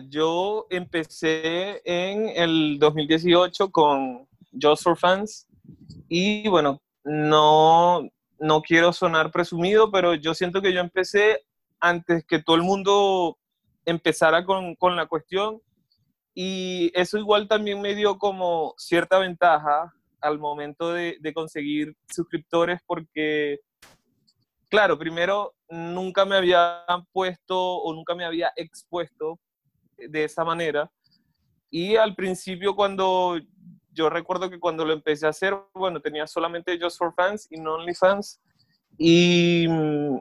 yo empecé en el 2018 con Just for Fans y bueno, no, no quiero sonar presumido, pero yo siento que yo empecé antes que todo el mundo empezara con, con la cuestión y eso igual también me dio como cierta ventaja al momento de, de conseguir suscriptores porque, claro, primero nunca me había puesto o nunca me había expuesto de esa manera. Y al principio cuando yo recuerdo que cuando lo empecé a hacer, bueno, tenía solamente Just for Fans y no OnlyFans. Y mm,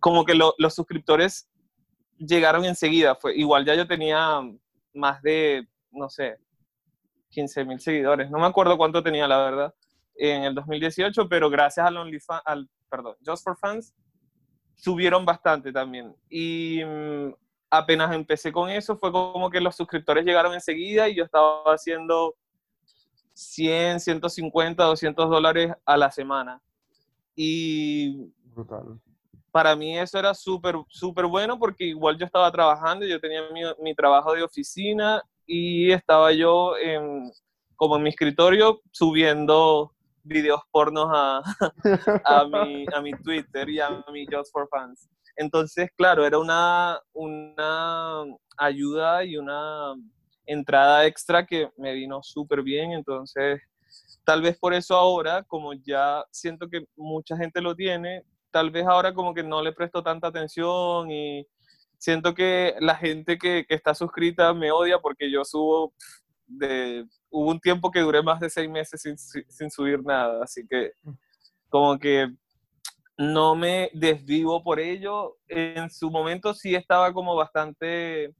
como que los suscriptores llegaron enseguida. Fue, igual ya yo tenía más de, no sé, 15 mil seguidores. No me acuerdo cuánto tenía, la verdad, en el 2018, pero gracias al OnlyFans, al, perdón, Just for Fans, subieron bastante también. Y mm, apenas empecé con eso, fue como que los suscriptores llegaron enseguida y yo estaba haciendo 100, 150, 200 dólares a la semana. Y para mí eso era súper, súper bueno porque igual yo estaba trabajando, yo tenía mi, mi trabajo de oficina y estaba yo en, como en mi escritorio subiendo videos pornos a, a, mi, a mi Twitter y a mi Just for Fans. Entonces, claro, era una, una ayuda y una entrada extra que me vino súper bien. Entonces, tal vez por eso ahora, como ya siento que mucha gente lo tiene, tal vez ahora como que no le presto tanta atención y siento que la gente que, que está suscrita me odia porque yo subo de... Hubo un tiempo que duré más de seis meses sin, sin subir nada, así que como que no me desvivo por ello. En su momento sí estaba como bastante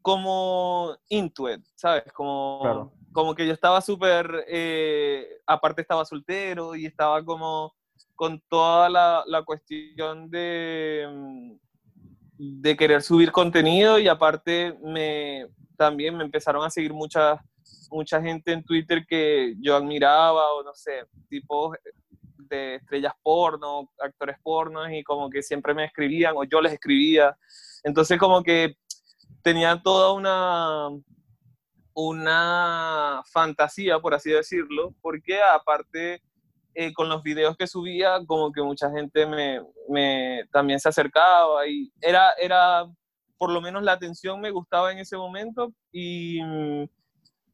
como intuit, ¿sabes? Como, como que yo estaba súper, eh, aparte estaba soltero y estaba como con toda la, la cuestión de, mm, de querer subir contenido y aparte me, también me empezaron a seguir mucha, mucha gente en Twitter que yo admiraba o no sé, tipo de estrellas porno, actores porno, y como que siempre me escribían o yo les escribía. Entonces como que tenía toda una, una fantasía, por así decirlo, porque aparte eh, con los videos que subía, como que mucha gente me, me, también se acercaba y era, era, por lo menos la atención me gustaba en ese momento, y,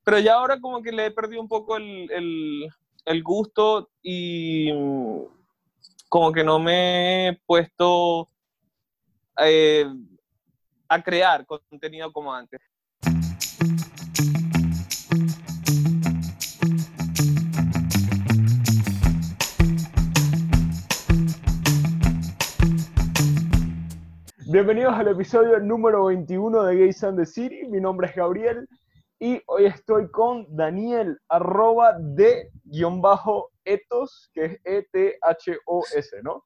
pero ya ahora como que le he perdido un poco el, el el gusto y mm, como que no me he puesto eh, a crear contenido como antes. Bienvenidos al episodio número 21 de Gays and the City. Mi nombre es Gabriel y hoy estoy con Daniel, arroba de guion bajo etos, que es E-T-H-O-S, ¿no?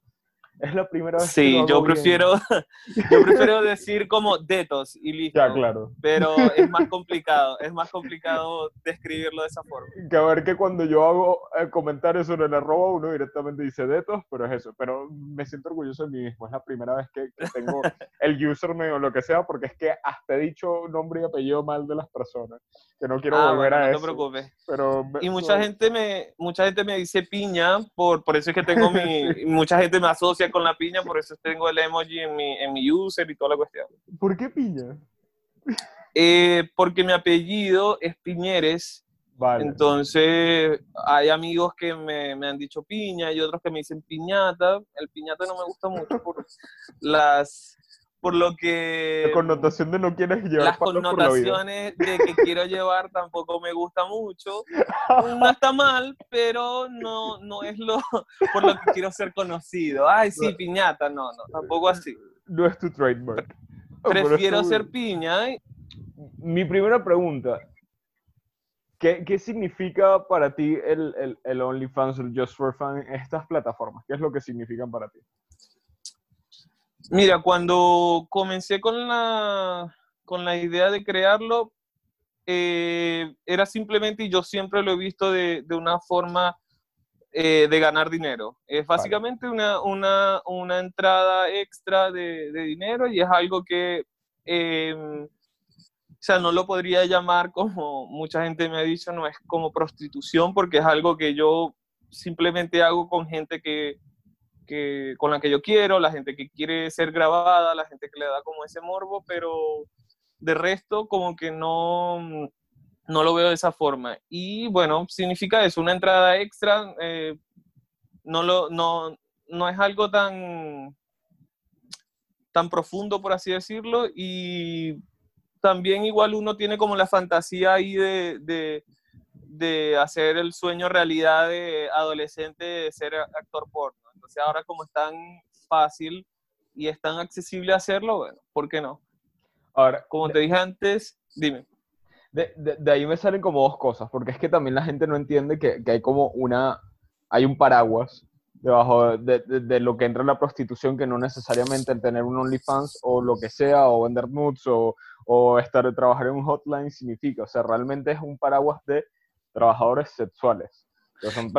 Es la primera vez sí, que yo prefiero, yo prefiero decir como detos y listo. Ya, claro. Pero es más complicado, es más complicado describirlo de esa forma. Que a ver que cuando yo hago eh, comentarios sobre el arroba, uno directamente dice detos, pero es eso. Pero me siento orgulloso de mí mismo. Es la primera vez que, tengo el username o lo que sea, porque es que hasta he dicho nombre y apellido mal de las personas. Que no quiero ah, volver a eso. No te preocupes. Pero, y mucha gente me, mucha gente me dice piña, por, por eso es que tengo mi, mucha gente me asocia con la piña, por eso tengo el emoji en mi, en mi user y toda la cuestión. ¿Por qué piña? Eh, porque mi apellido es Piñeres. Vale. Entonces, hay amigos que me, me, han dicho piña y otros que me dicen piñata. El piñata no me gusta mucho por las por lo que... La connotación de no quieres llevar Las connotaciones de que quiero llevar tampoco me gusta mucho. No está mal, pero no, no es lo por lo que quiero ser conocido. Ay, sí, piñata, no, no, tampoco así. No es tu trademark. Prefiero ser piña. Mi primera pregunta, ¿Qué, ¿Qué, significa para ti el, el, el OnlyFans, el Just for Fun, estas plataformas? ¿Qué es lo que significan para ti? Mira, cuando comencé con la, con la idea de crearlo, eh, era simplemente, y yo siempre lo he visto de, de una forma eh, de ganar dinero. Es básicamente una, una, una, entrada extra de, de, dinero y es algo que, em, o sea, no lo podría llamar como mucha gente me ha dicho, no es como prostitución, porque es algo que yo simplemente hago con gente que, con la que yo quiero, la gente que quiere ser grabada, la gente que le da como ese morbo, pero de resto como que no no lo veo de esa forma. Y bueno, significa eso, una entrada extra, eh, no, lo, no, no es algo tan, tan profundo, por así decirlo, y también igual uno tiene como la fantasía ahí de, de hacer el sueño realidad de adolescente de ser actor porno. Entonces ahora como es tan fácil y es tan accesible hacerlo, bueno, ¿por qué no? Ahora, como te dije antes, dime de, ahí me salen como dos cosas, porque es que también la gente no entiende que, hay como una, hay un paraguas debajo de, lo que entra en la prostitución, que no necesariamente el tener un OnlyFans o lo que sea, o vender nudes, o, o estar, trabajar en un hotline significa, o sea, realmente es un paraguas de trabajadores sexuales.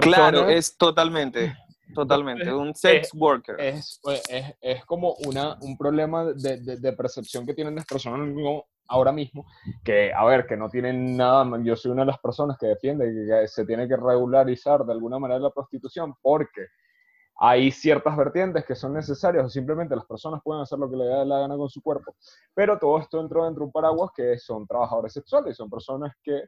claro, es totalmente, totalmente, un sex worker. Es, es, es, como una, un problema de, de, percepción que tienen las personas ahora mismo, que, a ver, que no tienen nada, yo soy una de las personas que defiende que se tiene que regularizar de alguna manera la prostitución porque hay ciertas vertientes que son necesarias o simplemente las personas pueden hacer lo que le da la gana con su cuerpo, pero todo esto entra dentro de un paraguas que son trabajadores sexuales, son personas que,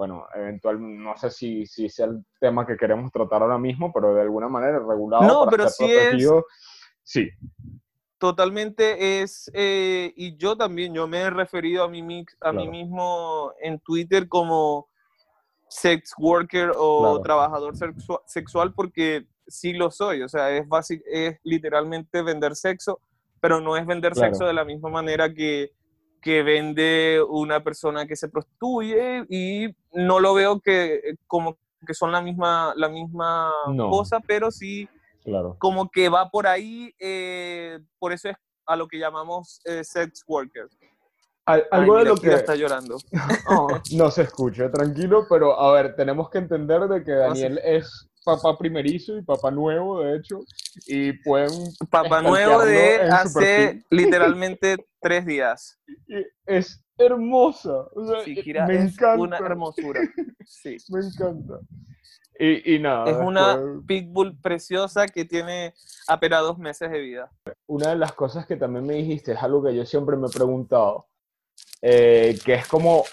bueno, eventualmente, no sé si, si sea el tema que queremos tratar ahora mismo, pero de alguna manera regulado. No, pero sí es... Sí. Totalmente es, eh, y yo también, yo me he referido a mí, a mí mismo en Twitter como sex worker o trabajador sexual porque sí lo soy, o sea, es, es literalmente vender sexo, pero no es vender sexo de la misma manera que, que vende una persona que se prostituye y no lo veo que como que son la misma, la misma cosa, pero sí Claro. Como que va por ahí, eh, por eso es a lo que llamamos eh, sex worker. algo de lo que está llorando. Oh, no se escucha, tranquilo, pero a ver, tenemos que entender de que Daniel es papá primerizo y papá nuevo, de hecho, y pueden... Papá nuevo de hace literalmente tres días. es hermosa. O sea, me es encanta. una hermosura. Sí. me encanta. Y, nada. Es una pitbull preciosa que tiene apenas dos meses de vida. Una de las cosas que también me dijiste es algo que yo siempre me he preguntado, eh, que es como,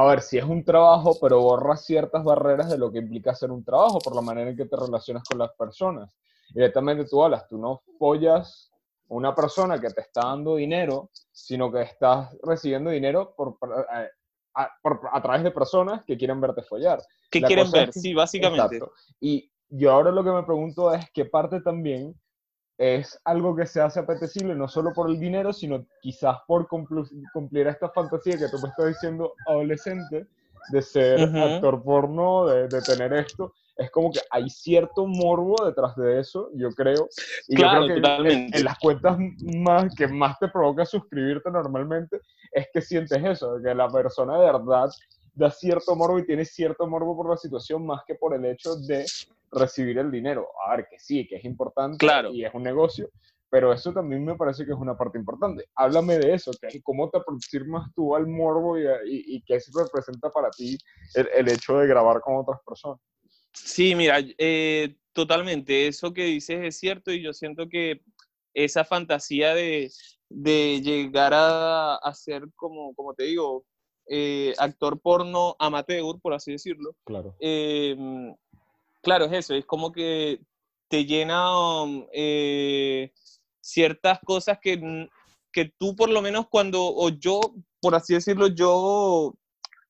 a ver, si es un trabajo, pero borra ciertas barreras de lo que implica hacer un trabajo, por la manera en que te relacionas con las personas. Directamente tú hablas, tú no follas una persona que te está dando dinero, sino que estás recibiendo dinero por, eh, a, través de personas que quieren verte follar. Que quieren ver, sí, básicamente. Y yo ahora lo que me pregunto es qué parte también es algo que se hace apetecible no solo por el dinero, sino quizás por cumplir esta fantasía que tú me estás diciendo adolescente de ser actor porno, de, de, tener esto. Es como que hay cierto morbo detrás de eso, yo creo. Y claro, yo creo que en, las cuentas más que más te provoca suscribirte normalmente es que sientes eso, que la persona de verdad da cierto morbo y tiene cierto morbo por la situación más que por el hecho de recibir el dinero. A ver, que sí, que es importante claro. y es un negocio, pero eso también me parece que es una parte importante. Háblame de eso, que cómo te aproximas tú al morbo y, y, qué se representa para ti el, hecho de grabar con otras personas. Sí, mira, eh, totalmente, eso que dices es cierto y yo siento que esa fantasía de, de llegar a, a, ser, como, como te digo, eh, actor porno amateur, por así decirlo. Claro. Em, claro, es eso, es como que te llena um, eh, ciertas cosas que, que tú por lo menos cuando, o yo, por así decirlo, yo,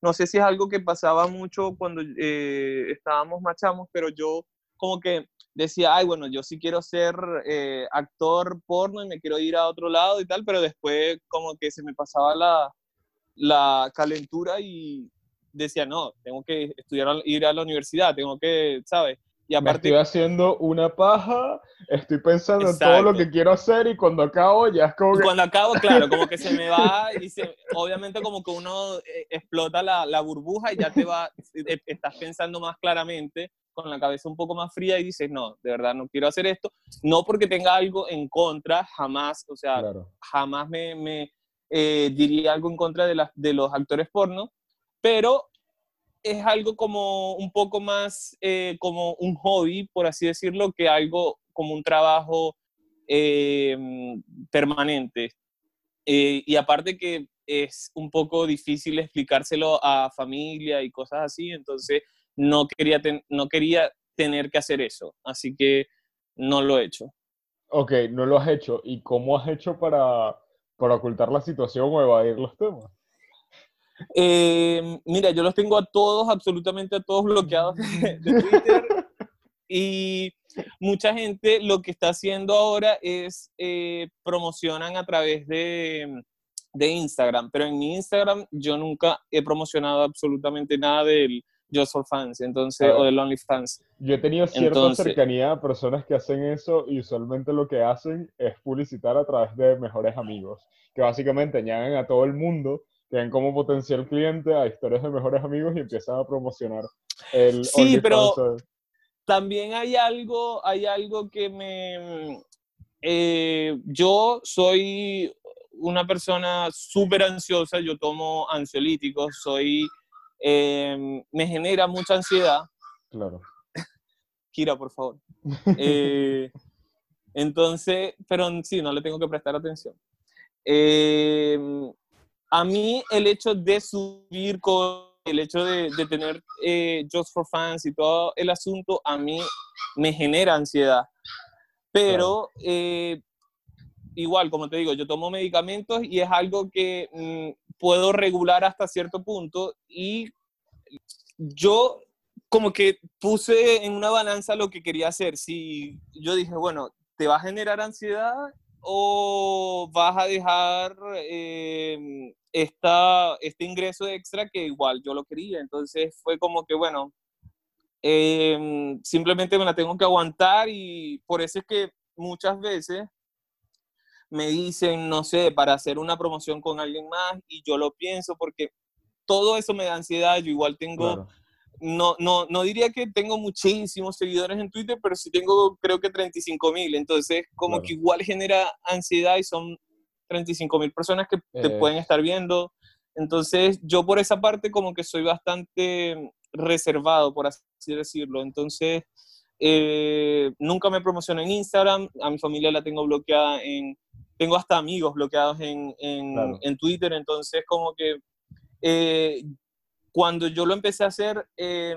no sé si es algo que pasaba mucho cuando eh, estábamos machamos, pero yo como que decía, ay, bueno, yo sí quiero ser eh, actor porno y me quiero ir a otro lado y tal, pero después como que se me pasaba la, la calentura y decía, no, tengo que estudiar, ir a la universidad, tengo que, ¿sabes? Y aparte, me estoy haciendo una paja, estoy pensando en todo lo que quiero hacer y cuando acabo ya es como que... Cuando acabo, claro, como que se me va y se, obviamente como que uno eh, explota la, la burbuja y ya te va, estás pensando más claramente con la cabeza un poco más fría y dices, no, de verdad no quiero hacer esto, no porque tenga algo en contra, jamás, o sea, jamás me, me eh, diría algo en contra de, las de los actores porno, pero es algo como un poco más eh, como un hobby, por así decirlo, que algo como un trabajo eh, permanente. y aparte que es un poco difícil explicárselo a familia y cosas así, entonces no quería, no quería tener que hacer eso, así que no lo he hecho. Ok, no lo has hecho. ¿Y cómo has hecho para, para ocultar la situación o evadir los temas? Eh, mira, yo los tengo a todos, absolutamente a todos bloqueados de, Twitter. y mucha gente lo que está haciendo ahora es eh, promocionan a través de, de, Instagram, pero en mi Instagram yo nunca he promocionado absolutamente nada del, Just for Fans, entonces, o de Fans. Yo he tenido cierta cercanía a personas que hacen eso y usualmente lo que hacen es publicitar a través de mejores amigos, que básicamente añaden a todo el mundo, tienen como potencial cliente a historias de mejores amigos y empiezan a promocionar el Sí, pero también hay algo, hay algo que me... Eh, yo soy una persona súper ansiosa, yo tomo ansiolíticos, soy Em, me genera mucha ansiedad. Claro. Kira, por favor. Eh, entonces, pero sí, no le tengo que prestar atención. Em, a mí el hecho de subir con el hecho de, tener eh, Just for Fans y todo el asunto, a mí me genera ansiedad. Pero eh, igual, como te digo, yo tomo medicamentos y es algo que mm, puedo regular hasta cierto punto y yo como que puse en una balanza lo que quería hacer. Si yo dije, bueno, ¿te va a generar ansiedad o vas a dejar em, esta, este ingreso extra que igual yo lo quería? Entonces fue como que, bueno, em, simplemente me la tengo que aguantar y por eso es que muchas veces me dicen, no sé, para hacer una promoción con alguien más y yo lo pienso porque todo eso me da ansiedad. Yo igual tengo, no, no, no diría que tengo muchísimos seguidores en Twitter, pero sí tengo creo que 35 mil. Entonces, como que igual genera ansiedad y son 35 mil personas que te eh. pueden estar viendo. Entonces, yo por esa parte como que soy bastante reservado, por así decirlo. Entonces, eh, nunca me promociono en Instagram, a mi familia la tengo bloqueada en, tengo hasta amigos bloqueados en, en, Twitter, entonces como que eh, cuando yo lo empecé a hacer, eh,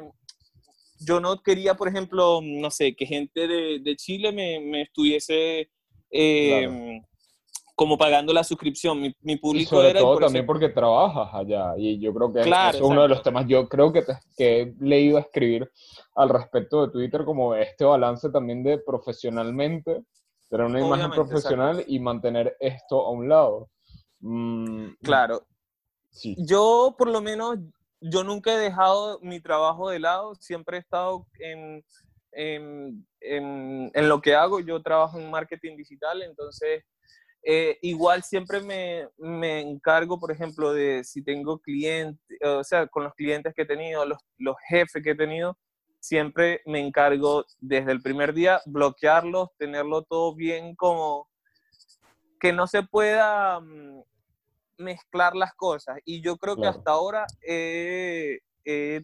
yo no quería, por ejemplo, no sé, que gente de, de Chile me, me estuviese eh, como pagando la suscripción. Mi, mi público y sobre todo también porque trabajas allá. Y yo creo que es uno de los temas. Yo creo que, que he leído a escribir al respecto de Twitter como este balance también de profesionalmente tener una imagen profesional y mantener esto a un lado. Mm, claro. Sí. Yo, por lo menos, yo nunca he dejado mi trabajo de lado, siempre he estado en, en, en, lo que hago. Yo trabajo en marketing digital, entonces eh, igual siempre me, me, encargo, por ejemplo, de si tengo clientes, o sea, con los clientes que he tenido, los, los jefes que he tenido, siempre me encargo desde el primer día bloquearlos, tenerlo todo bien como que no se pueda mm, mezclar las cosas. Y yo creo que hasta ahora he,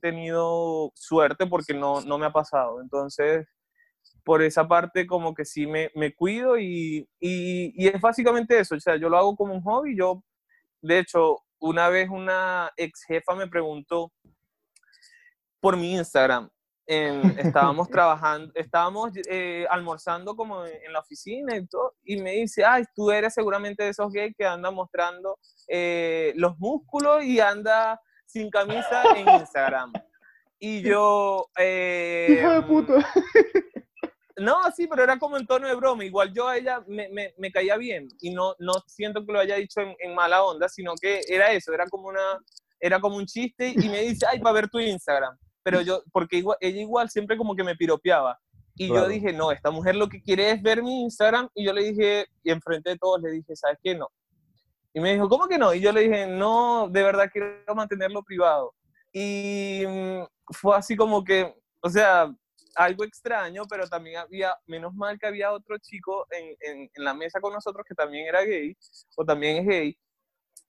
tenido suerte porque no, no, me ha pasado. Entonces, por esa parte como que sí me, me cuido y, y, y, es básicamente eso. O sea, yo lo hago como un hobby. Yo, de hecho, una vez una ex jefa me preguntó por mi Instagram, estábamos trabajando, estábamos eh, almorzando como en, la oficina y todo, y me dice, ay, tú eres seguramente de esos gays que andan mostrando eh, los músculos y anda sin camisa en Instagram. Y yo... Eh, Hijo de puta. No, sí, pero era como en tono de broma. Igual yo a ella me, me, me caía bien y no, no siento que lo haya dicho en, en, mala onda, sino que era eso, era como, una, era como un chiste y me dice, ay, para ver tu Instagram pero yo, porque igual, ella igual siempre como que me piropeaba. Y yo dije, no, esta mujer lo que quiere es ver mi Instagram. Y yo le dije, y enfrente de todos le dije, ¿sabes qué? No. Y me dijo, ¿cómo que no? Y yo le dije, no, de verdad quiero mantenerlo privado. Y mm, fue así como que, o sea, algo extraño, pero también había, menos mal que había otro chico en, en, en, la mesa con nosotros que también era gay, o también es gay,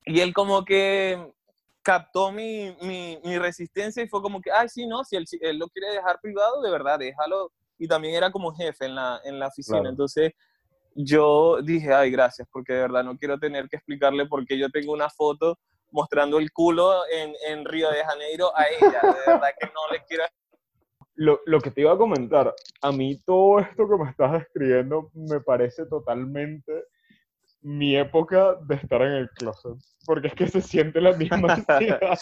y él como que captó mi, mi, mi resistencia y fue como que, ay, sí, no, si él, él, lo quiere dejar privado, de verdad, déjalo. Y también era como jefe en la, en la oficina, entonces yo dije, ay, gracias, porque de verdad no quiero tener que explicarle por qué yo tengo una foto mostrando el culo en, en Río de Janeiro a ella, de verdad que no le quiero lo, lo, que te iba a comentar, a mí todo esto que me estás describiendo me parece totalmente mi época de estar en el closet. Porque es que se siente la misma ansiedad.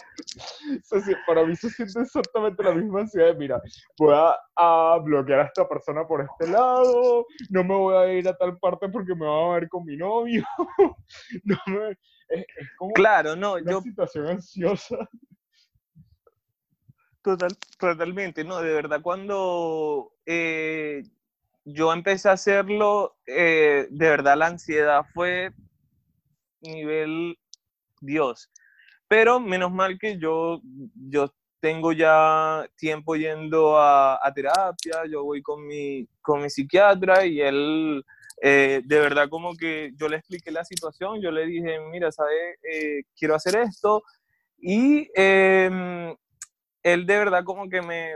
para mí se siente exactamente la misma ansiedad mira, voy a, bloquear a esta persona por este lado, no me voy a ir a tal parte porque me va a ver con mi novio. no es, como claro, no, una yo... situación ansiosa. Total, totalmente, no, de verdad, cuando eh, yo empecé a hacerlo, eh, de verdad la ansiedad fue nivel Dios. Pero menos mal que yo, yo tengo ya tiempo yendo a, terapia, yo voy con mi, con mi psiquiatra y él, eh, de verdad como que yo le expliqué la situación, yo le dije, mira, ¿sabes? quiero hacer esto. Y em, él de verdad como que me,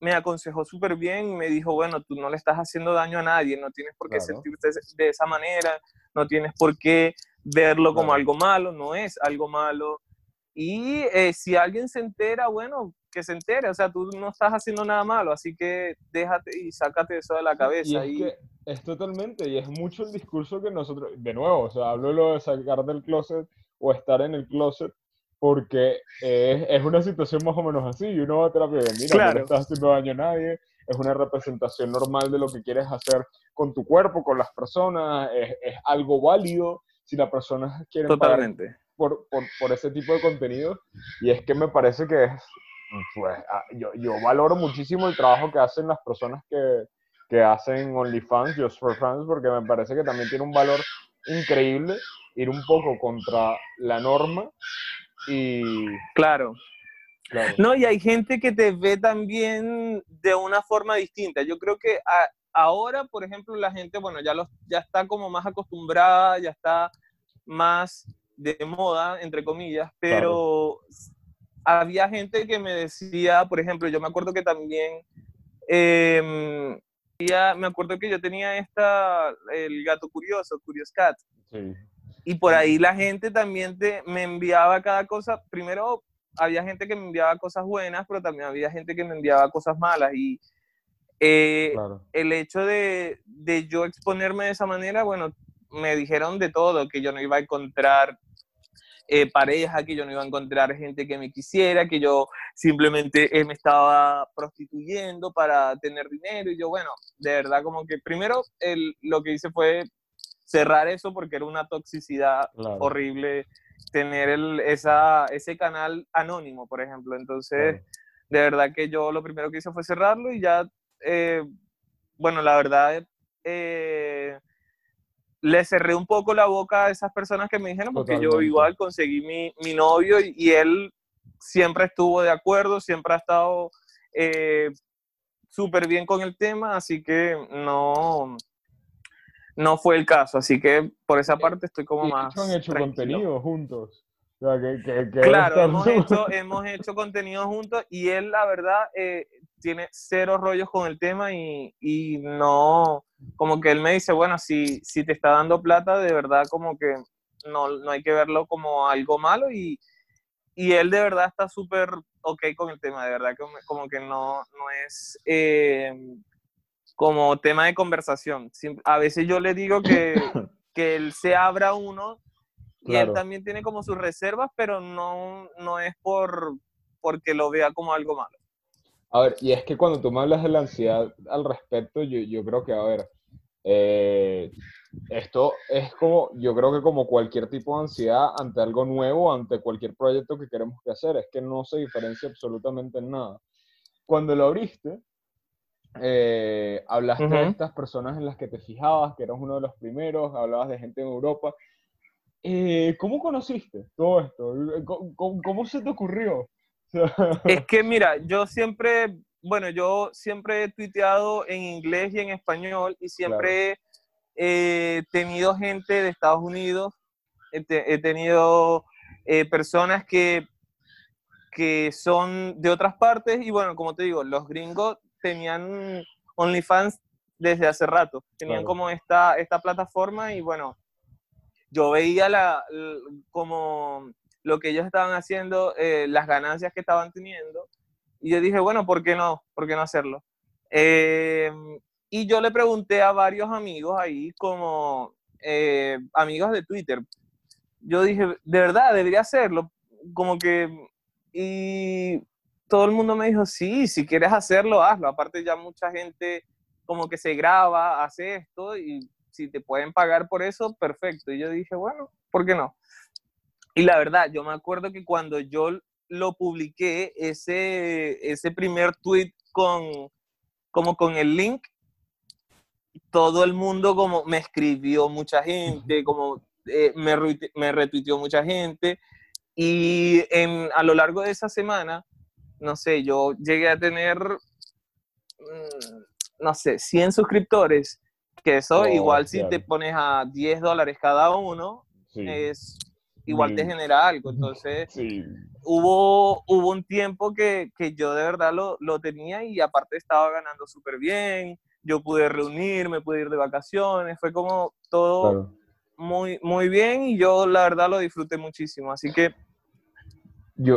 me aconsejó súper bien y me dijo, bueno, tú no le estás haciendo daño a nadie, no tienes por qué sentirte de esa manera, no tienes por qué verlo como algo malo, no es algo malo. Y eh, si alguien se entera, bueno, que se entere, o sea, tú no estás haciendo nada malo, así que déjate y sácate eso de la cabeza. Y es, Que es totalmente, y es mucho el discurso que nosotros, de nuevo, o sea, hablo lo de sacar del closet o estar en el closet, porque eh, es una situación más o menos así, y uno va a terapia de, mira, no le estás haciendo daño a nadie, es una representación normal de lo que quieres hacer con tu cuerpo, con las personas, es, es algo válido si la persona quiere Totalmente. Por, por, por, ese tipo de contenido, y es que me parece que es, pues, ah, yo, yo valoro muchísimo el trabajo que hacen las personas que, que hacen OnlyFans, Just for Fans, porque me parece que también tiene un valor increíble ir un poco contra la norma y... Claro. No, y hay gente que te ve también de una forma distinta. Yo creo que ahora, por ejemplo, la gente, bueno, ya, los, ya está como más acostumbrada, ya está más de moda, entre comillas, pero había gente que me decía, por ejemplo, yo me acuerdo que también, eh, me acuerdo que yo tenía esta, el gato curioso, Curious Cat. Sí. Y por ahí la gente también te, me enviaba cada cosa. Primero, había gente que me enviaba cosas buenas, pero también había gente que me enviaba cosas malas. Y eh, el hecho de, de, yo exponerme de esa manera, bueno, me dijeron de todo, que yo no iba a encontrar eh, pareja, que yo no iba a encontrar gente que me quisiera, que yo simplemente eh, me estaba prostituyendo para tener dinero. Y yo, bueno, de verdad, como que primero el, lo que hice fue cerrar eso porque era una toxicidad horrible tener el, esa, ese canal anónimo, por ejemplo. Entonces, de verdad que yo lo primero que hice fue cerrarlo y ya, eh, bueno, la verdad, eh, le cerré un poco la boca a esas personas que me dijeron, porque yo igual conseguí mi, mi novio y, él siempre estuvo de acuerdo, siempre ha estado eh, súper bien con el tema, así que no, no fue el caso, así que por esa parte estoy como más. Han hecho contenido juntos. claro, hemos hecho, hemos hecho, contenido juntos y él, la verdad, eh, tiene cero rollos con el tema y, y, no, como que él me dice, bueno, si, si te está dando plata, de verdad, como que no, no hay que verlo como algo malo y, y él de verdad está súper ok con el tema, de verdad, como, como que no, no es. Eh, como tema de conversación. A veces yo le digo que, que él se abra uno y él también tiene como sus reservas, pero no, no es por porque lo vea como algo malo. A ver, y es que cuando tú me hablas de la ansiedad al respecto, yo, yo creo que, a ver, eh, esto es como, yo creo que como cualquier tipo de ansiedad ante algo nuevo, ante cualquier proyecto que queremos que hacer, es que no se diferencia absolutamente en nada. cuando lo abriste, eh, hablaste de estas personas en las que te fijabas, que eras uno de los primeros, hablabas de gente en Europa. Eh, ¿Cómo conociste todo esto? ¿Cómo, se te ocurrió? es que mira, yo siempre, bueno, yo siempre he tuiteado en inglés y en español y siempre he tenido gente de Estados Unidos, he, tenido eh, personas que, que son de otras partes y bueno, como te digo, los gringos tenían OnlyFans desde hace rato, tenían como esta, esta plataforma y bueno, yo veía la, como lo que ellos estaban haciendo, eh, las ganancias que estaban teniendo y yo dije, bueno, ¿por qué no? ¿Por qué no hacerlo? Eh, y yo le pregunté a varios amigos ahí, como eh, amigos de Twitter, yo dije, de verdad, debería hacerlo. Como que, y todo el mundo me dijo, sí, si quieres hacerlo, hazlo. Aparte ya mucha gente como que se graba, hace esto y si te pueden pagar por eso, perfecto. Y yo dije, bueno, ¿por qué no? Y la verdad, yo me acuerdo que cuando yo lo publiqué, ese, ese primer tweet con, como con el link, todo el mundo como me escribió mucha gente, como eh, me, me retuiteó mucha gente. Y en, a lo largo de esa semana, no sé, yo llegué a tener, mm, no sé, 100 suscriptores, que eso oh, igual si te pones a 10 dólares cada uno, es igual te genera algo. Entonces, hubo, hubo un tiempo que, que yo de verdad lo, lo, tenía y aparte estaba ganando súper bien, yo pude reunirme, pude ir de vacaciones, fue como todo muy, muy bien y yo la verdad lo disfruté muchísimo. Así que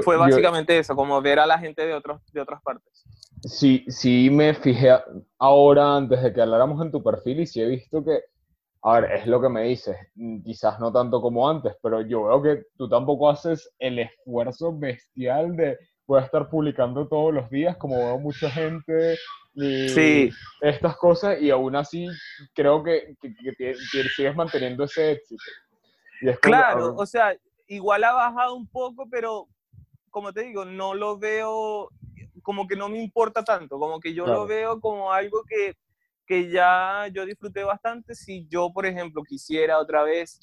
fue básicamente eso, como ver a la gente de, otros, de otras partes. Sí, sí me fijé ahora antes de que habláramos en tu perfil y sí he visto que, a ver, es lo que me dices, quizás no tanto como antes, pero yo veo que tú tampoco haces el esfuerzo bestial de poder estar publicando todos los días, como veo mucha gente, y sí. estas cosas, y aún así creo que, que, sigues manteniendo ese éxito. claro, o sea, igual ha bajado un poco, pero como te digo, no lo veo, como que no me importa tanto, como que yo lo veo como algo que, que ya yo disfruté bastante. Si yo, por ejemplo, quisiera otra vez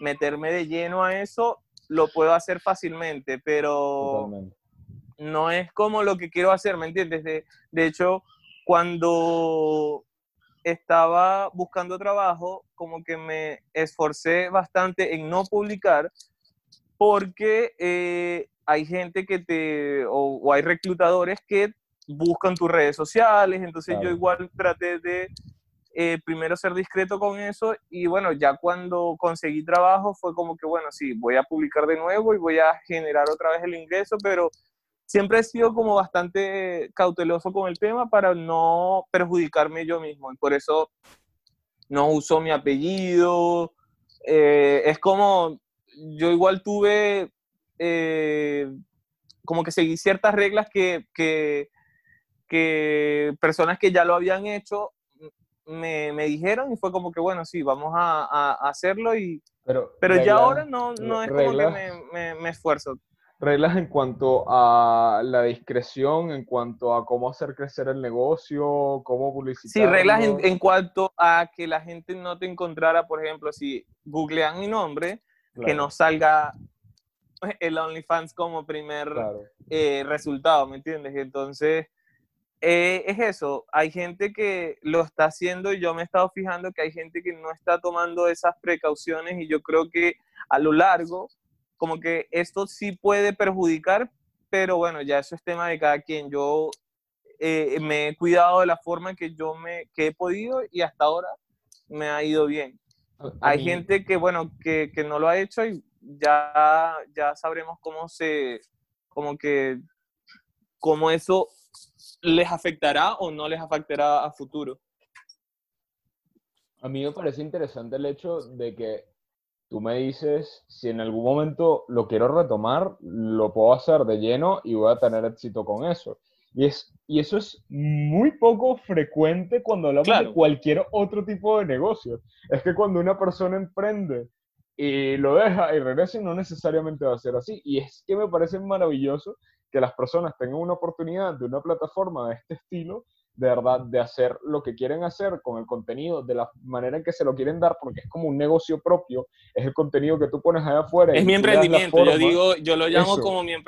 meterme de lleno a eso, lo puedo hacer fácilmente, pero no es como lo que quiero hacer, ¿me entiendes? De, de hecho, cuando estaba buscando trabajo, como que me esforcé bastante en no publicar porque eh, hay gente que te, o, hay reclutadores que buscan tus redes sociales, entonces yo igual traté de eh, primero ser discreto con eso y bueno, ya cuando conseguí trabajo fue como que bueno, sí, voy a publicar de nuevo y voy a generar otra vez el ingreso, pero siempre he sido como bastante cauteloso con el tema para no perjudicarme yo mismo y por eso no uso mi apellido. Eh, es como, yo igual tuve eh, como que seguí ciertas reglas que, que, personas que ya lo habían hecho me, me, dijeron y fue como que, bueno, sí, vamos a, a hacerlo, y, pero, pero ya ahora no, no es como que me, me, esfuerzo. Reglas en cuanto a la discreción, en cuanto a cómo hacer crecer el negocio, cómo publicitar. Sí, reglas en, en, cuanto a que la gente no te encontrara, por ejemplo, si googlean mi nombre, que no salga el OnlyFans como primer eh, resultado, ¿me entiendes? Entonces, eh, es eso, hay gente que lo está haciendo y yo me he estado fijando que hay gente que no está tomando esas precauciones y yo creo que a lo largo, como que esto sí puede perjudicar, pero bueno, ya eso es tema de cada quien. Yo eh, me he cuidado de la forma que yo me, que he podido y hasta ahora me ha ido bien. Hay gente que, bueno, que, que no lo ha hecho y ya, ya sabremos cómo se, como que, cómo eso les afectará o no les afectará a futuro. A mí me parece interesante el hecho de que tú me dices, si en algún momento lo quiero retomar, lo puedo hacer de lleno y voy a tener éxito con eso. Y, es, y eso es muy poco frecuente cuando hablamos de cualquier otro tipo de negocio. Es que cuando una persona emprende y lo deja y regresa y no necesariamente va a ser así. Y es que me parece maravilloso que las personas tengan una oportunidad de una plataforma de este estilo, de verdad, de hacer lo que quieren hacer con el contenido de la manera en que se lo quieren dar, porque es como un negocio propio, es el contenido que tú pones allá afuera. Es mi emprendimiento, yo digo, yo lo llamo como mi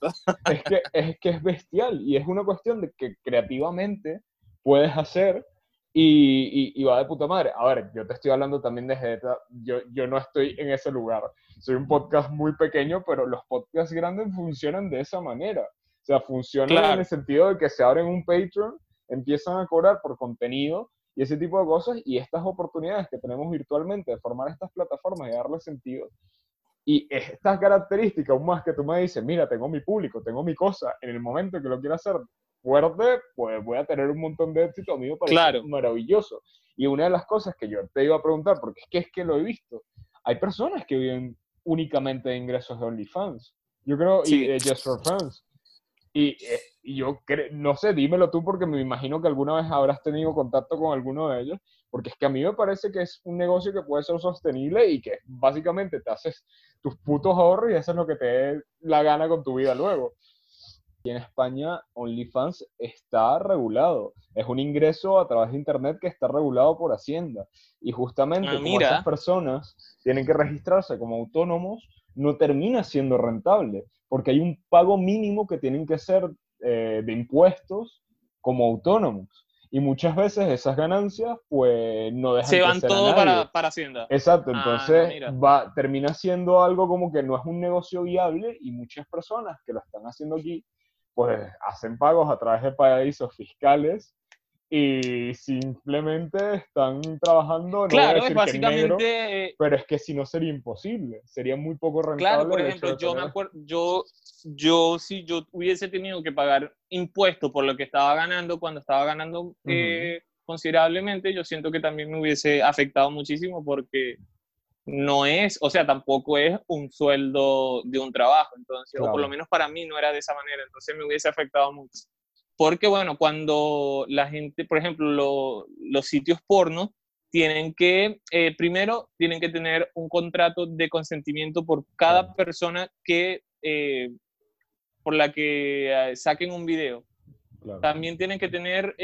emprendimiento. es, que, es que es bestial y es una cuestión de que creativamente puedes hacer y, va de puta madre. A ver, yo te estoy hablando también de Jeta, yo, yo no estoy en ese lugar. Soy un podcast muy pequeño, pero los podcasts grandes funcionan de esa manera. O sea, funcionan en el sentido de que se abren un Patreon, empiezan a cobrar por contenido y ese tipo de cosas, y estas oportunidades que tenemos virtualmente de formar estas plataformas y darle sentido. Y estas características, aún más que tú me dices, mira, tengo mi público, tengo mi cosa, en el momento que lo quiero hacer, fuerte, pues voy a tener un montón de éxito. A mí me parece maravilloso. Y una de las cosas que yo te iba a preguntar, porque es que es que lo he visto, hay personas que viven únicamente de ingresos de OnlyFans. Yo creo, y de Just for Fans. Y, eh, y yo no sé, dímelo tú porque me imagino que alguna vez habrás tenido contacto con alguno de ellos, porque es que a mí me parece que es un negocio que puede ser sostenible y que básicamente te haces tus putos ahorros y eso es lo que te dé la gana con tu vida luego en España OnlyFans está regulado. Es un ingreso a través de Internet que está regulado por Hacienda. Y justamente ah, como esas personas tienen que registrarse como autónomos, no termina siendo rentable, porque hay un pago mínimo que tienen que ser eh, de impuestos como autónomos. Y muchas veces esas ganancias, pues, no dejan Se van todo para, para, Hacienda. Exacto, ah, entonces va, termina siendo algo como que no es un negocio viable y muchas personas que lo están haciendo aquí pues hacen pagos a través de paraísos fiscales y simplemente están trabajando. claro, es básicamente. Eh, pero es que si no sería imposible, sería muy poco rentable. Claro, por ejemplo, yo me acuerdo, yo, yo si yo hubiese tenido que pagar impuestos por lo que estaba ganando cuando estaba ganando eh, considerablemente, yo siento que también me hubiese afectado muchísimo porque no es, o sea, tampoco es un sueldo de un trabajo, entonces, o por lo menos para mí no era de esa manera, entonces me hubiese afectado mucho. Porque, bueno, cuando la gente, por ejemplo, los sitios porno tienen que, eh, primero, tienen que tener un contrato de consentimiento por cada persona que, eh, por la que eh, saquen un video. También tienen que tener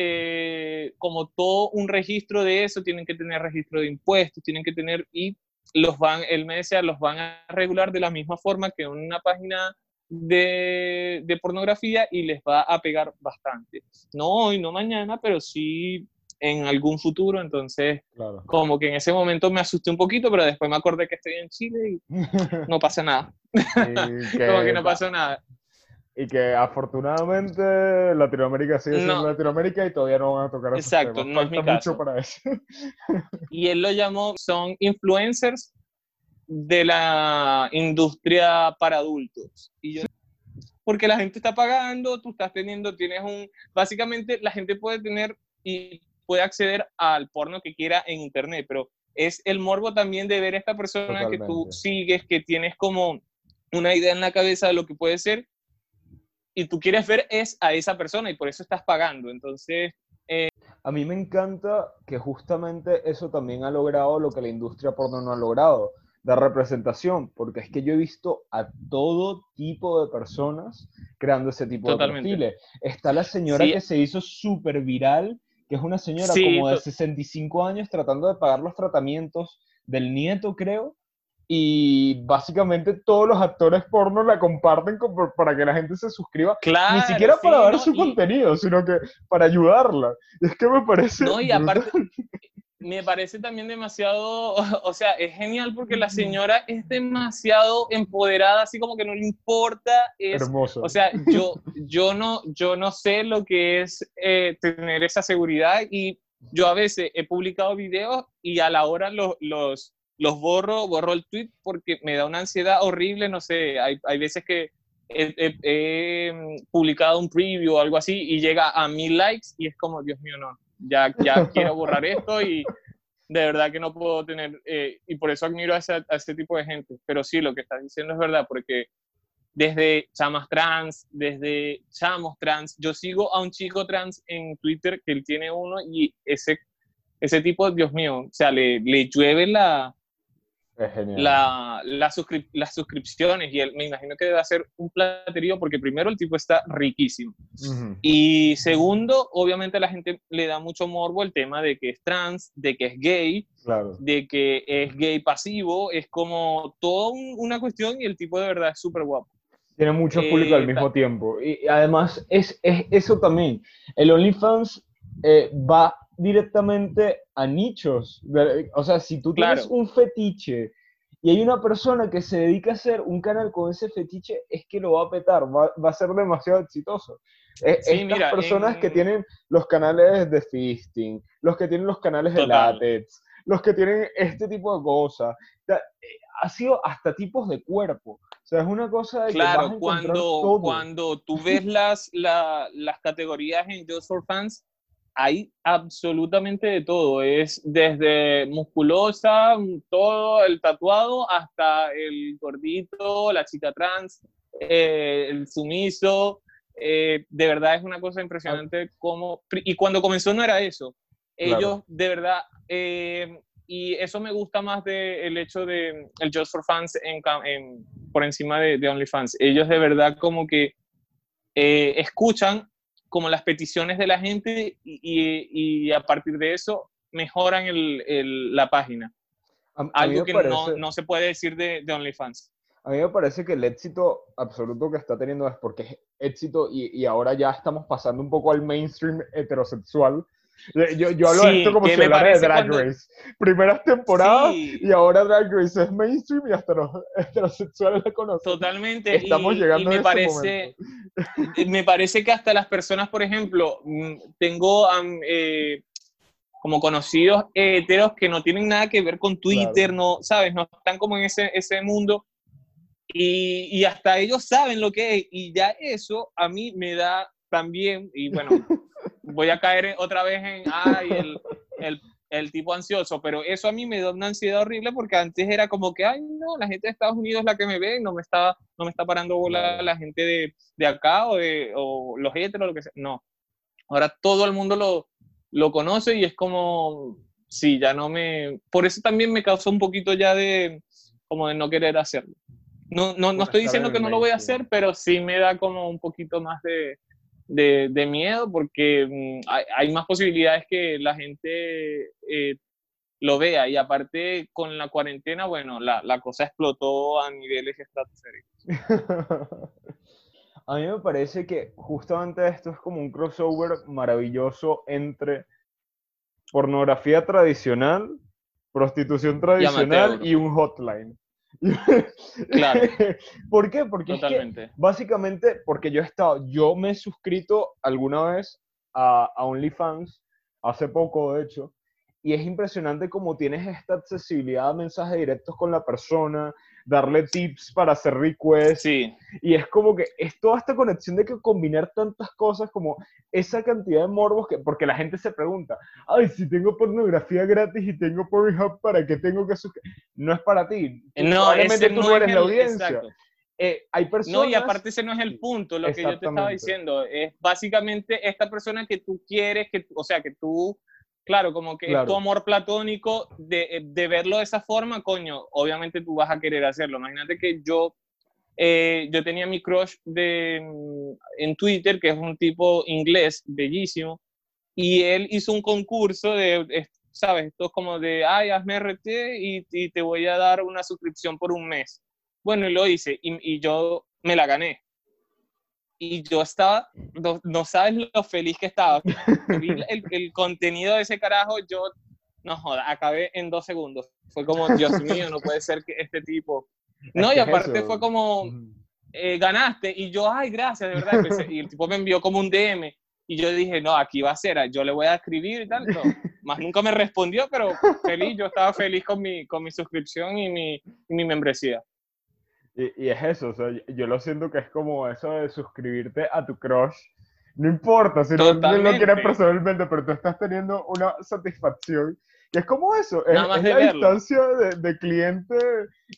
como todo un registro de eso, tienen que tener registro de impuestos, tienen que tener, y los van, él me decía, los van a regular de la misma forma que una página de, de, pornografía y les va a pegar bastante. No hoy, no mañana, pero sí en algún futuro. Entonces, como que en ese momento me asusté un poquito, pero después me acordé que estoy en Chile y no pasa nada. como que no pasó nada. Y que afortunadamente Latinoamérica sigue siendo Latinoamérica y todavía no van a tocar esos Exacto, no es mi caso. para eso. Y él lo llamó, son influencers de la industria para adultos. Y yo, porque la gente está pagando, tú estás teniendo, tienes un, básicamente la gente puede tener y puede acceder al porno que quiera en internet, pero es el morbo también de ver a esta persona que tú sigues, que tienes como una idea en la cabeza de lo que puede ser y tú quieres ver es a esa persona y por eso estás pagando. Entonces... Eh, a mí me encanta que justamente eso también ha logrado lo que la industria porno no ha logrado, dar representación, porque es que yo he visto a todo tipo de personas creando ese tipo de perfiles. Está la señora que se hizo súper viral, que es una señora como de 65 años tratando de pagar los tratamientos del nieto, creo, y básicamente todos los actores porno la comparten para que la gente se suscriba. Ni siquiera para ver su contenido, sino que para ayudarla. es que me parece... No, y aparte, me parece también demasiado, o sea, es genial porque la señora es demasiado empoderada, así como que no le importa. Es, Hermoso. O sea, yo, yo, no, yo no sé lo que es eh, tener esa seguridad y yo a veces he publicado videos y a la hora los, los los borro, borro el tweet porque me da una ansiedad horrible, no sé, hay, hay veces que he, mm, publicado un preview o algo así y llega a mil likes y es como, Dios mío, no, ya, ya quiero borrar esto y de verdad que no puedo tener, eh, y por eso admiro a, ese, a este tipo de gente, pero sí, lo que estás diciendo es verdad, porque desde chamas trans, desde chamos trans, yo sigo a un chico trans en Twitter que él tiene uno y ese, ese tipo, Dios mío, o sea, le, le llueve la, la, las suscripciones y me imagino que debe ser un platerío porque primero el tipo está riquísimo y segundo, obviamente a la gente le da mucho morbo el tema de que es trans, de que es gay, de que es gay pasivo, es como toda una cuestión y el tipo de verdad es súper guapo. Tiene mucho público al eh, mismo tiempo. Y además, es, es, eso también. El OnlyFans eh, va directamente a nichos. O sea, si tú tienes un fetiche y hay una persona que se dedica a hacer un canal con ese fetiche, es que lo va a petar, va, va a ser demasiado exitoso. Es, estas personas que tienen los canales de fisting, los que tienen los canales de látex, los que tienen este tipo de cosas, eh, ha sido hasta tipos de cuerpo. O sea, es una cosa de que claro, cuando, cuando tú ves las, las categorías en Just for Fans, hay absolutamente de todo. Es desde musculosa, todo el tatuado, hasta el gordito, la chica trans, eh, el sumiso. Eh, de verdad es una cosa impresionante como... Y cuando comenzó no era eso. Ellos de verdad... Eh, y eso me gusta más del hecho de el Just for Fans en, por encima de, de OnlyFans. Ellos de verdad como que escuchan como las peticiones de la gente y, a partir de eso mejoran la página. Algo que no, se puede decir de, de, OnlyFans. A mí me parece que el éxito absoluto que está teniendo es porque es éxito y, y ahora ya estamos pasando un poco al mainstream heterosexual yo, yo hablo de esto como si hablara de Drag Race. Primeras temporadas y ahora Drag Race es mainstream y hasta los heterosexuales la conocen. Totalmente. Estamos llegando me a parece, Me parece que hasta las personas, por ejemplo, mm, tengo eh, como conocidos heteros que no tienen nada que ver con Twitter, no, ¿sabes? No están como en ese, ese mundo. Y, y hasta ellos saben lo que es. Y ya eso a mí me da también, y bueno, voy a caer otra vez en, ay, el, el, el, tipo ansioso, pero eso a mí me da una ansiedad horrible porque antes era como que, ay, no, la gente de Estados Unidos es la que me ve, no me está, no me está parando bola la gente de, de acá o, de, o los heteros, lo que sea. No. Ahora todo el mundo lo, lo conoce y es como, sí, ya no me... Por eso también me causó un poquito ya de, como de no querer hacerlo. No, no, no estoy diciendo que no lo voy a hacer, pero sí me da como un poquito más de, de, miedo porque mm, hay, más posibilidades que la gente eh, lo vea y aparte con la cuarentena, bueno, la, la cosa explotó a niveles estratosféricos. a mí me parece que justamente esto es como un crossover maravilloso entre pornografía tradicional, prostitución tradicional y un hotline. Claro. ¿Por qué? Porque básicamente, porque yo he estado, yo me he suscrito alguna vez a, a OnlyFans, hace poco de hecho, y es impresionante cómo tienes esta accesibilidad a mensajes directos con la persona, darle tips para hacer requests. Sí. Y es como que es toda esta conexión de que combinar tantas cosas como esa cantidad de morbos que, porque la gente se pregunta, ay, si tengo pornografía gratis y tengo Pornhub, ¿para qué tengo que? No es para ti. No, Probablemente tú no eres la audiencia. Eh, hay personas... No, y aparte ese no es el punto, lo que yo te estaba diciendo. Es básicamente esta persona que tú quieres, que, o sea, que tú Claro, como que tu amor platónico de, de, verlo de esa forma, coño, obviamente tú vas a querer hacerlo. Imagínate que yo, eh, yo tenía mi crush de, en Twitter, que es un tipo inglés, bellísimo, y él hizo un concurso de, ¿sabes? Esto es como de, ay, hazme RT y, y, te voy a dar una suscripción por un mes. Bueno, y lo hice, y, y yo me la gané y yo estaba, no, sabes lo feliz que estaba. El, el, contenido de ese carajo, yo, no joda, acabé en dos segundos. Fue como, Dios mío, no puede ser que este tipo... No, y aparte fue como, eh, ganaste, y yo, ay, gracias, de verdad. y el tipo me envió como un DM, y yo dije, no, aquí va a ser, yo le voy a escribir y tal. Más nunca me respondió, pero feliz, yo estaba feliz con mi, con mi suscripción y mi, y mi membresía. Y, es eso, o sea, yo lo siento que es como eso de suscribirte a tu crush. No importa si no, lo quieres personalmente, pero tú estás teniendo una satisfacción. Y es como eso, es, la distancia de, cliente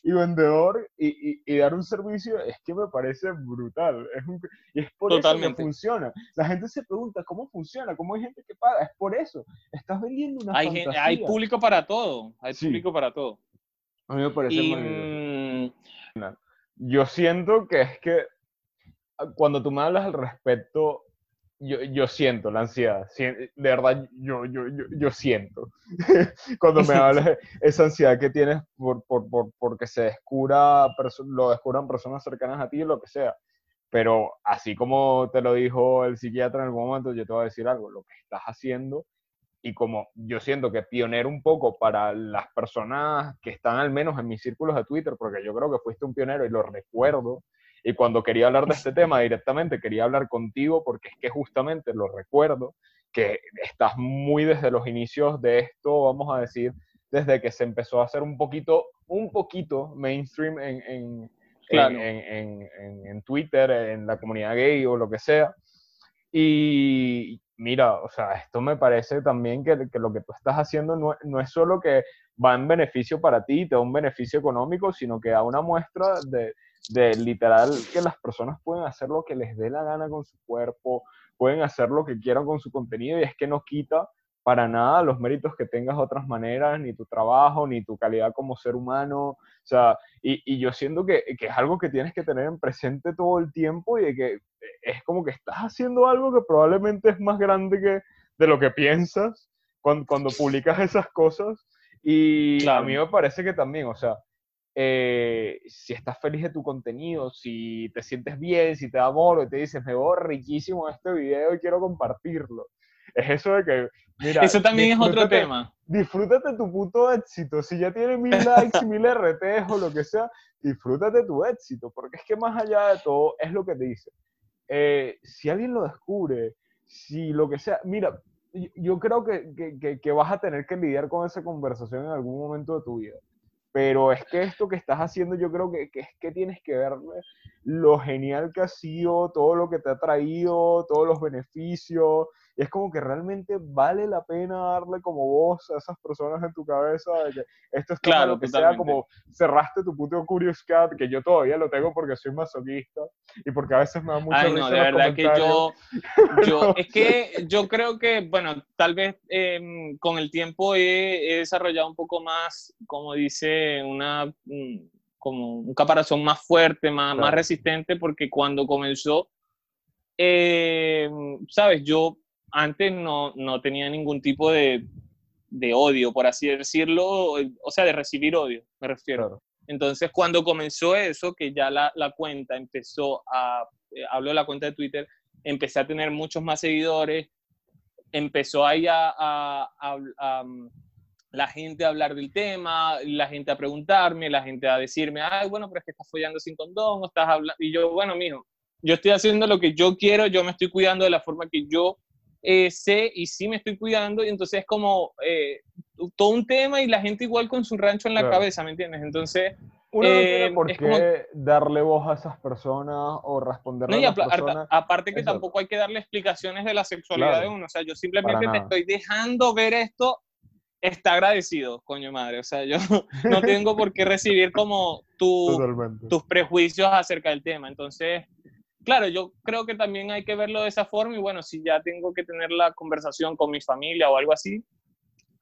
y vendedor y, y, dar un servicio, es que me parece brutal. Es y es por eso que funciona. La gente se pregunta, ¿cómo funciona? ¿Cómo hay gente que paga? Es por eso. Estás vendiendo una hay, hay público para todo, hay público para todo. A mí me parece y, Yo siento que es que ah, cuando tú me hablas al respecto, yo, yo siento la ansiedad. De verdad, yo, yo, yo, yo siento. cuando me hablas esa ansiedad que tienes por, por, por, porque se descubra, lo descubran personas cercanas a ti, lo que sea. Pero así como te lo dijo el psiquiatra en algún momento, yo te voy a decir algo, lo que estás haciendo y como yo siento que pionero un poco para las personas que están al menos en mis círculos de Twitter, porque yo creo que fuiste un pionero y lo recuerdo, y cuando quería hablar de este tema directamente, quería hablar contigo porque es que justamente lo recuerdo, que estás muy desde los inicios de esto, vamos a decir, desde que se empezó a hacer un poquito, un poquito mainstream en, en, en, en Twitter, en la comunidad gay o lo que sea. Y mira, o sea, esto me parece también que, que lo que tú estás haciendo no, no, es solo que va en beneficio para ti, te da un beneficio económico, sino que da una muestra de, de literal que las personas pueden hacer lo que les dé la gana con su cuerpo, pueden hacer lo que quieran con su contenido y es que no quita para nada los méritos que tengas de otras maneras, ni tu trabajo, ni tu calidad como ser humano. O sea, y, y yo siento que, que, es algo que tienes que tener en presente todo el tiempo y de que es como que estás haciendo algo que probablemente es más grande que de lo que piensas cuando, cuando publicas esas cosas. Y a mí me parece que también, o sea, eh, si estás feliz de tu contenido, si te sientes bien, si te da amor, y te dices, me veo riquísimo este video y quiero compartirlo. Es eso de que, mira, eso también es otro tema. Disfrútate tu puto éxito. Si ya tienes mil likes, mil RTs o lo que sea, disfrútate tu éxito, porque es que más allá de todo, es lo que te dice. Eh, si alguien lo descubre, si lo que sea, mira, yo creo que, que, que, vas a tener que lidiar con esa conversación en algún momento de tu vida pero es que esto que estás haciendo yo creo que, que, es que tienes que verle lo genial que ha sido, todo lo que te ha traído, todos los beneficios, y es como que realmente vale la pena darle como voz a esas personas en tu cabeza de que esto es claro, lo que sea como cerraste tu puto Curious Cat, que yo todavía lo tengo porque soy masoquista y porque a veces me da mucha Ay, no, de verdad que yo, yo, es que yo creo que, bueno, tal vez eh, con el tiempo he, he, desarrollado un poco más, como dice, una mm, como un caparazón más fuerte, más, claro. más resistente, porque cuando comenzó, eh, sabes, yo antes no, no tenía ningún tipo de, de, odio, por así decirlo, o sea, de recibir odio, me refiero. Claro. Entonces, cuando comenzó eso, que ya la, la cuenta empezó a, eh, hablo de la cuenta de Twitter, empecé a tener muchos más seguidores, empezó ahí a, a, a, a, la gente a hablar del tema, la gente a preguntarme, la gente a decirme, ay, bueno, pero es que estás follando sin condón, o estás hablando, y yo, bueno, mijo, yo estoy haciendo lo que yo quiero, yo me estoy cuidando de la forma que yo eh, sé y sí me estoy cuidando y entonces es como eh, todo un tema y la gente igual con su rancho en la claro. cabeza, ¿me entiendes? Entonces... Uno no tiene eh, por qué como... darle voz a esas personas o responder no, a las personas. Aparte que Eso. tampoco hay que darle explicaciones de la sexualidad claro. de uno, o sea, yo simplemente te estoy dejando ver esto está agradecido, coño madre. O sea, yo no tengo por qué recibir como tu, tus prejuicios acerca del tema. Entonces, claro, yo creo que también hay que verlo de esa forma y bueno, si ya tengo que tener la conversación con mi familia o algo así,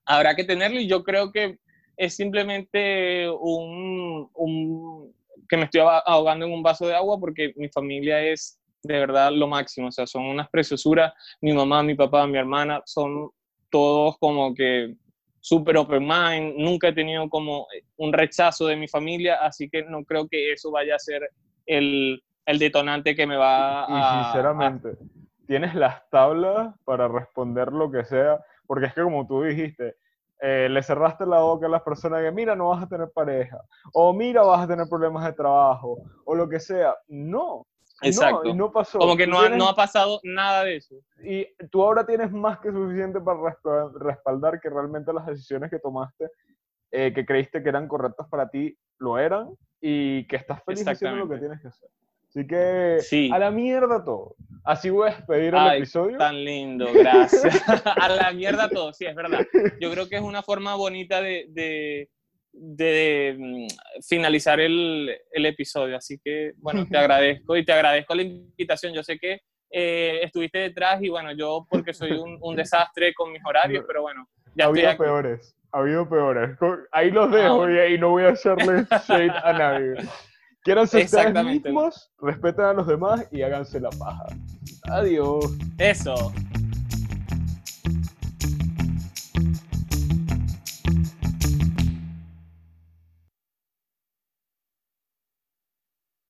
habrá que tenerlo y yo creo que es simplemente un, un que me estoy ahogando en un vaso de agua porque mi familia es de verdad lo máximo, o sea, son unas preciosuras, mi mamá, mi papá, mi hermana, son todos como que súper open mind, nunca he tenido como un rechazo de mi familia, así que no creo que eso vaya a ser el, el detonante que me va a... Y sinceramente, a... tienes las tablas para responder lo que sea, porque es que como tú dijiste, eh, le cerraste la boca a las personas que, mira, no vas a tener pareja, o mira, vas a tener problemas de trabajo, o lo que sea. No, Exacto. No, y no pasó. Como que no, tienes, ha, no ha pasado nada de eso. Y tú ahora tienes más que suficiente para respaldar que realmente las decisiones que tomaste, eh, que creíste que eran correctas para ti, lo eran y que estás feliz haciendo lo que tienes que hacer. Así que sí. a la mierda todo. Así voy a despedir el episodio. Tan lindo, gracias. a la mierda todo, sí, es verdad. Yo creo que es una forma bonita de, de de mm, finalizar el, el, episodio. Así que, bueno, te agradezco y te agradezco la invitación. Yo sé que eh, estuviste detrás y, bueno, yo porque soy un, un, desastre con mis horarios, pero bueno, ya Había estoy aquí. peores. Ha habido peores. Ahí los dejo Ah, y ahí no voy a hacerle shade a nadie. Quieranse ustedes Exactamente. mismos, respeten a los demás y háganse la paja. Adiós. Eso.